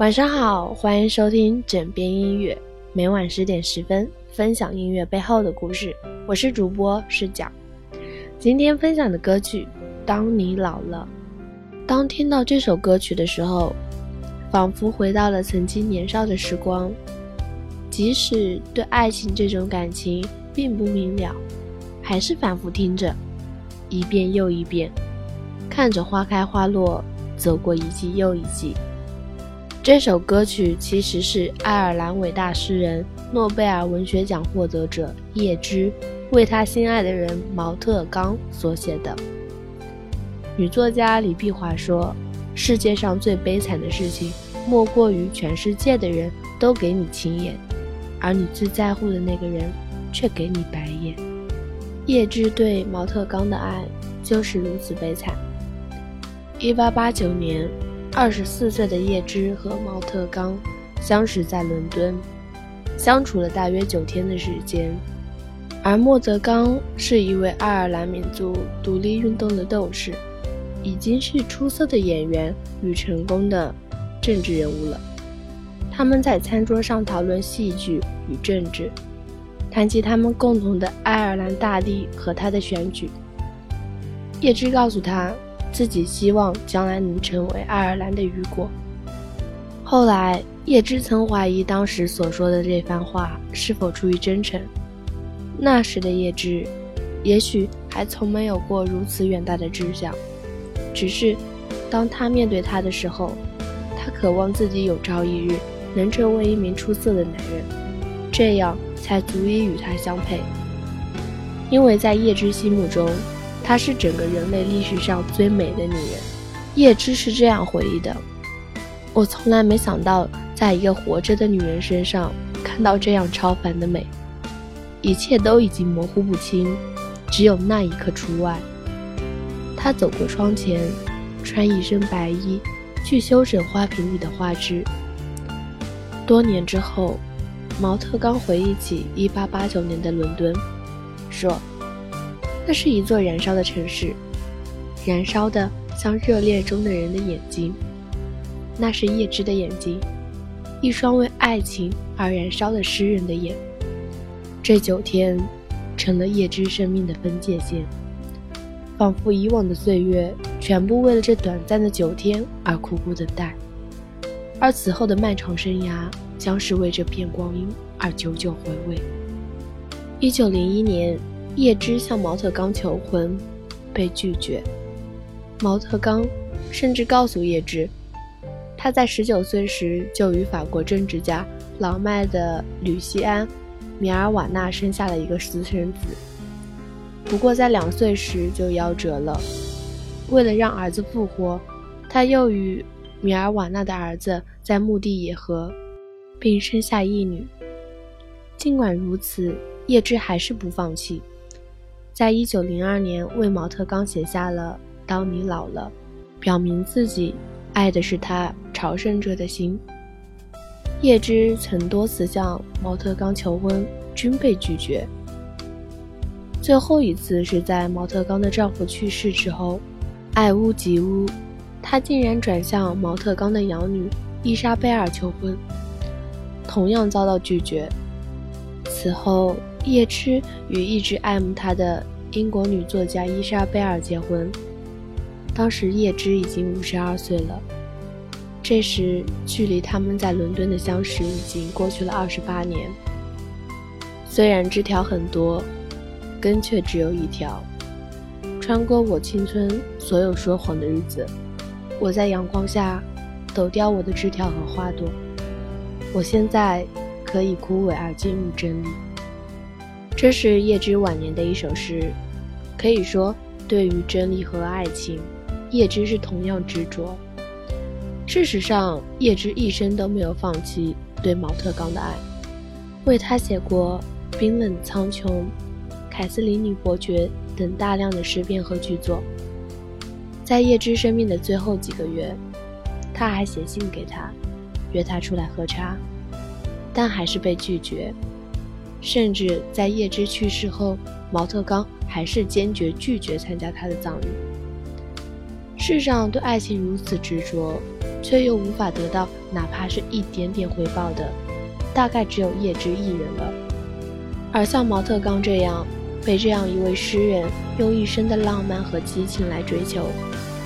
晚上好，欢迎收听枕边音乐，每晚十点十分分享音乐背后的故事。我是主播视角，今天分享的歌曲《当你老了》。当听到这首歌曲的时候，仿佛回到了曾经年少的时光，即使对爱情这种感情并不明了，还是反复听着，一遍又一遍，看着花开花落。走过一季又一季。这首歌曲其实是爱尔兰伟大诗人、诺贝尔文学奖获得者叶芝为他心爱的人毛特刚所写的。女作家李碧华说：“世界上最悲惨的事情，莫过于全世界的人都给你青眼，而你最在乎的那个人却给你白眼。”叶芝对毛特刚的爱就是如此悲惨。一八八九年，二十四岁的叶芝和毛特刚相识在伦敦，相处了大约九天的时间。而莫泽刚是一位爱尔兰民族独立运动的斗士，已经是出色的演员与成功的政治人物了。他们在餐桌上讨论戏剧与政治，谈及他们共同的爱尔兰大地和他的选举。叶芝告诉他。自己希望将来能成为爱尔兰的雨果。后来，叶芝曾怀疑当时所说的这番话是否出于真诚。那时的叶芝，也许还从没有过如此远大的志向。只是，当他面对他的时候，他渴望自己有朝一日能成为一名出色的男人，这样才足以与他相配。因为在叶芝心目中。她是整个人类历史上最美的女人，叶芝是这样回忆的：“我从来没想到，在一个活着的女人身上看到这样超凡的美，一切都已经模糊不清，只有那一刻除外。”她走过窗前，穿一身白衣，去修整花瓶里的花枝。多年之后，毛特刚回忆起1889年的伦敦，说。那是一座燃烧的城市，燃烧的像热烈中的人的眼睛。那是叶芝的眼睛，一双为爱情而燃烧的诗人的眼。这九天，成了叶芝生命的分界线，仿佛以往的岁月全部为了这短暂的九天而苦苦等待，而此后的漫长生涯将是为这片光阴而久久回味。一九零一年。叶芝向毛特刚求婚，被拒绝。毛特刚甚至告诉叶芝，他在十九岁时就与法国政治家老迈的吕西安·米尔瓦纳生下了一个私生子。不过在两岁时就夭折了。为了让儿子复活，他又与米尔瓦纳的儿子在墓地野合，并生下一女。尽管如此，叶芝还是不放弃。在一九零二年，为毛特刚写下了《当你老了》，表明自己爱的是他朝圣者的心。叶芝曾多次向毛特刚求婚，均被拒绝。最后一次是在毛特刚的丈夫去世之后，爱屋及乌，她竟然转向毛特刚的养女伊莎贝尔求婚，同样遭到拒绝。此后。叶芝与一直爱慕他的英国女作家伊莎贝尔结婚，当时叶芝已经五十二岁了。这时，距离他们在伦敦的相识已经过去了二十八年。虽然枝条很多，根却只有一条。穿过我青春所有说谎的日子，我在阳光下抖掉我的枝条和花朵。我现在可以枯萎而进入真理。这是叶芝晚年的一首诗，可以说，对于真理和爱情，叶芝是同样执着。事实上，叶芝一生都没有放弃对毛特刚的爱，为他写过《冰冷苍穹》《凯瑟琳女伯爵》等大量的诗篇和剧作。在叶芝生命的最后几个月，他还写信给他，约他出来喝茶，但还是被拒绝。甚至在叶芝去世后，毛特刚还是坚决拒绝参加他的葬礼。世上对爱情如此执着，却又无法得到哪怕是一点点回报的，大概只有叶芝一人了。而像毛特刚这样，被这样一位诗人用一生的浪漫和激情来追求，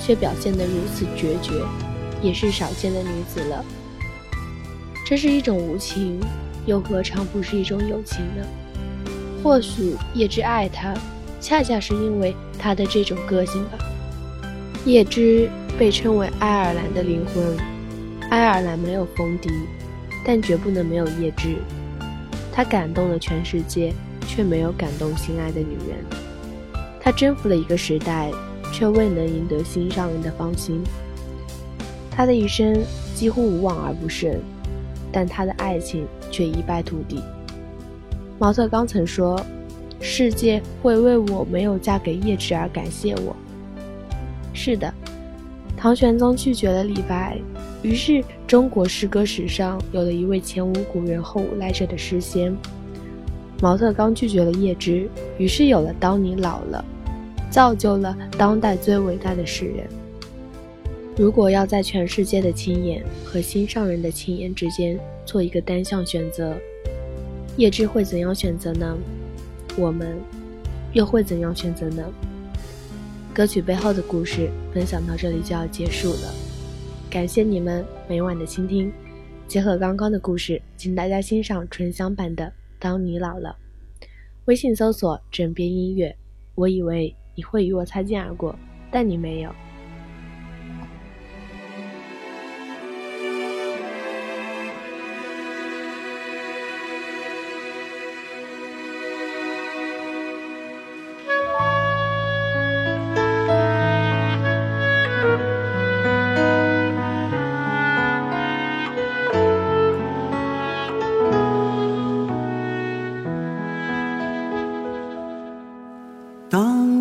却表现得如此决绝，也是少见的女子了。这是一种无情，又何尝不是一种友情呢？或许叶芝爱他，恰恰是因为他的这种个性吧。叶芝被称为爱尔兰的灵魂，爱尔兰没有风笛，但绝不能没有叶芝。他感动了全世界，却没有感动心爱的女人。他征服了一个时代，却未能赢得心上人的芳心。他的一生几乎无往而不胜，但他的爱情却一败涂地。毛特刚曾说：“世界会为我没有嫁给叶芝而感谢我。”是的，唐玄宗拒绝了李白。于是，中国诗歌史上有了一位前无古人后无来者的诗仙。毛特刚拒绝了叶芝，于是有了“当你老了”，造就了当代最伟大的诗人。如果要在全世界的亲眼和心上人的亲眼之间做一个单项选择，叶芝会怎样选择呢？我们又会怎样选择呢？歌曲背后的故事分享到这里就要结束了。感谢你们每晚的倾听，结合刚刚的故事，请大家欣赏纯享版的《当你老了》。微信搜索“枕边音乐”，我以为你会与我擦肩而过，但你没有。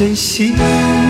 珍惜。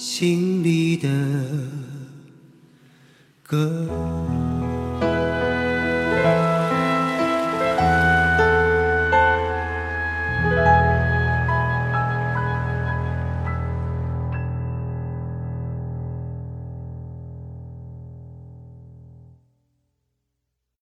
心里的歌。